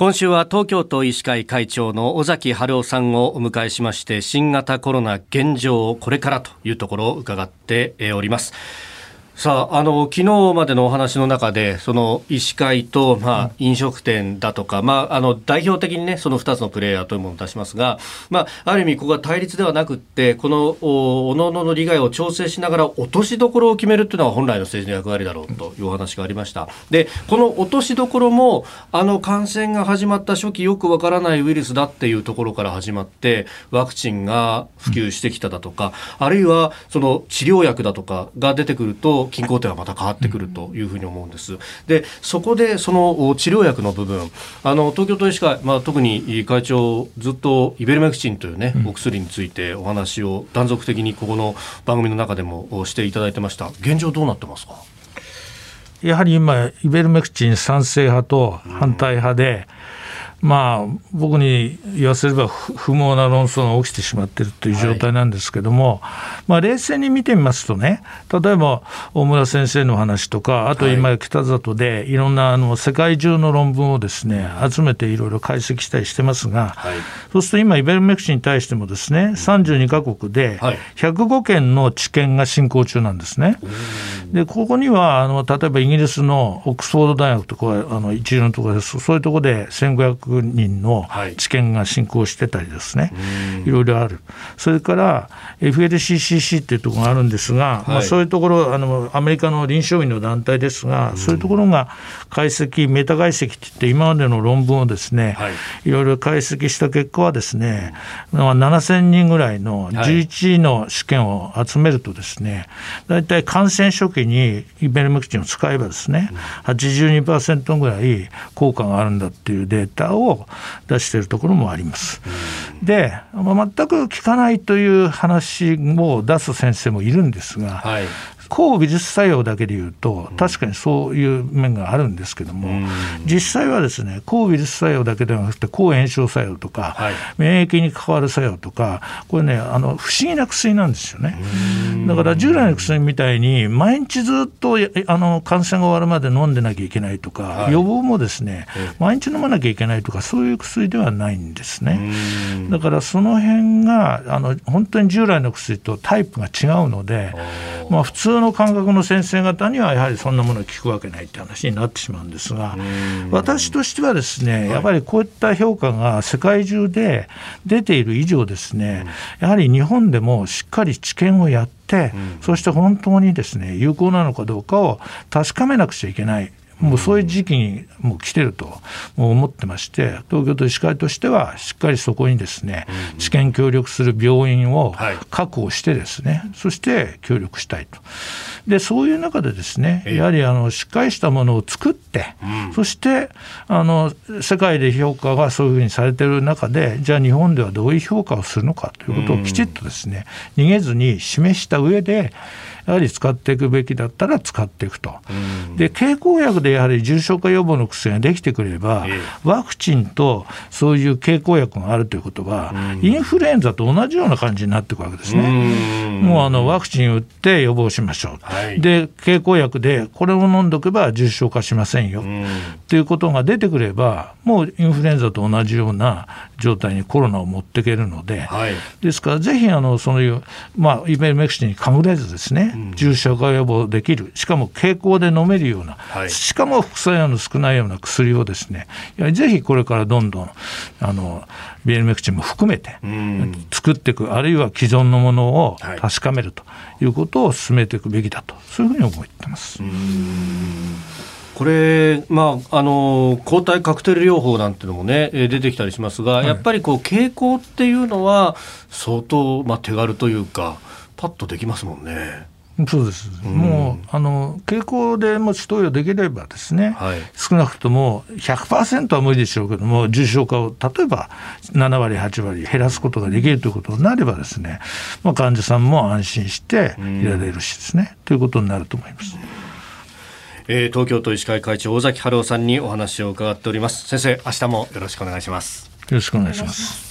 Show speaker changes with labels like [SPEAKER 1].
[SPEAKER 1] 今週は東京都医師会会長の尾崎春夫さんをお迎えしまして新型コロナ現状これからというところを伺っております。さあ、あの、昨日までのお話の中で、その医師会と、まあ、飲食店だとか、まあ、あの、代表的にね、その2つのプレイヤーというものを出しますが、まあ、ある意味、ここは対立ではなくって、この、おののの利害を調整しながら落としどころを決めるというのは本来の政治の役割だろうというお話がありました。で、この落としどころも、あの、感染が始まった初期よくわからないウイルスだっていうところから始まって、ワクチンが普及してきただとか、あるいは、その治療薬だとかが出てくると、均衡点はまた変わってくるというふうに思うんです。でそこでその治療薬の部分。あの東京都医師会、まあ、特に会長ずっとイベルメクチンというね、お薬についてお話を断続的にここの番組の中でもしていただいてました。現状どうなってますか？
[SPEAKER 2] やはり今イベルメクチン賛成派と反対派で、うんまあ、僕に言わせれば不毛な論争が起きてしまっているという状態なんですけども、はい、まあ、冷静に見てみますとね例えば大村先生の話とかあと今北里でいろんなあの世界中の論文をですね集めていろいろ解析したりしてますが、はい、そうすると今イベルメクチンに対してもですね32か国で105件の治験が進行中なんですね。でここにはあの例えばイギリスのオックスフォード大学とかあの一流のところです。そういうところで1500人の治験が進行してたりですね、はい、いろいろある、それから FLCCC っていうところがあるんですが、はい、まあ、そういうところあの、アメリカの臨床医の団体ですが、そういうところが解析、メタ解析っていって、今までの論文をですね、はい、いろいろ解析した結果はですね、まあ、7000人ぐらいの11の試験を集めるとですね、大体感染初時にベルメクチンを使えばですね、82%ぐらい効果があるんだっていうデータをを出しているところもあります。で、まあ、全く効かないという話を出す先生もいるんですが、はい、抗ウイルス作用だけでいうと確かにそういう面があるんですけども、実際はですね抗ウイルス作用だけではなくて抗炎症作用とか、はい、免疫に関わる作用とかこれねあの不思議な薬なんですよね。だから従来の薬みたいに毎日ずっとあの感染が終わるまで飲んでなきゃいけないとか、はい、予防もですね毎日飲まなきゃいけないとかそういう薬ではないんですね。だからその辺があの本当に従来の薬とタイプが違うのでまあ普通の感覚の先生方にはやはりそんなものを聞くわけないって話になってしまうんですが私としてはですねやっぱりこういった評価が世界中で出ている以上ですねやはり日本でもしっかり治験をやって、そして本当にですね有効なのかどうかを確かめなくちゃいけないもうそういう時期にもう来てると思ってまして東京都医師会としてはしっかりそこにですね治験協力する病院を確保してですね、そして協力したいと。でそういう中でですねやはりあのしっかりしたものを作って、そしてあの世界で評価がそういうふうにされてる中でじゃあ日本ではどういう評価をするのかということをきちっとですね逃げずに示した上でやはり使っていくべきだったら使っていくと。で経口薬でやはり重症化予防の薬ができてくれば、ワクチンとそういう経口薬があるということは、インフルエンザと同じような感じになっていくわけですね。もうあのワクチン打って予防しましょう。はい、で経口薬でこれを飲んどけば重症化しませんよ。ということが出てくればもうインフルエンザと同じような状態にコロナを持っていけるので、はい、ですからぜひあのそういう、まあ、イベルメクチンにかぐれずですね、重症化予防できる。しかも経口で飲めるような、はい、しかも副作用の少ないような薬をですねぜひこれからどんどんあのビエルメクチンも含めて作っていくあるいは既存のものを確かめるということを進めていくべきだとそういうふうに思ってます。
[SPEAKER 1] これ、まあ、あの抗体カクテル療法なんていうのもね出てきたりしますが、はい、やっぱりこう傾向っていうのは相当、まあ、手軽というかパッとできますもんね。
[SPEAKER 2] そうです、うん、もうあの傾向でもし投与できればですね、はい、少なくとも100%は無理でしょうけども重症化を例えば7割8割減らすことができるということになればですね、まあ、患者さんも安心していられるしですね、うん、ということになると思います。
[SPEAKER 1] えー、東京都医師会会長尾崎春夫さんにお話を伺っております。先生明日もよろしくお願いします。
[SPEAKER 2] よろしくお願いします